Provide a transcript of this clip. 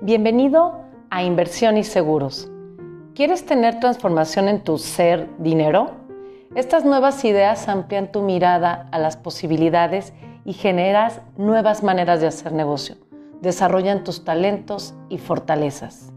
Bienvenido a Inversión y Seguros. ¿Quieres tener transformación en tu ser dinero? Estas nuevas ideas amplían tu mirada a las posibilidades y generas nuevas maneras de hacer negocio. Desarrollan tus talentos y fortalezas.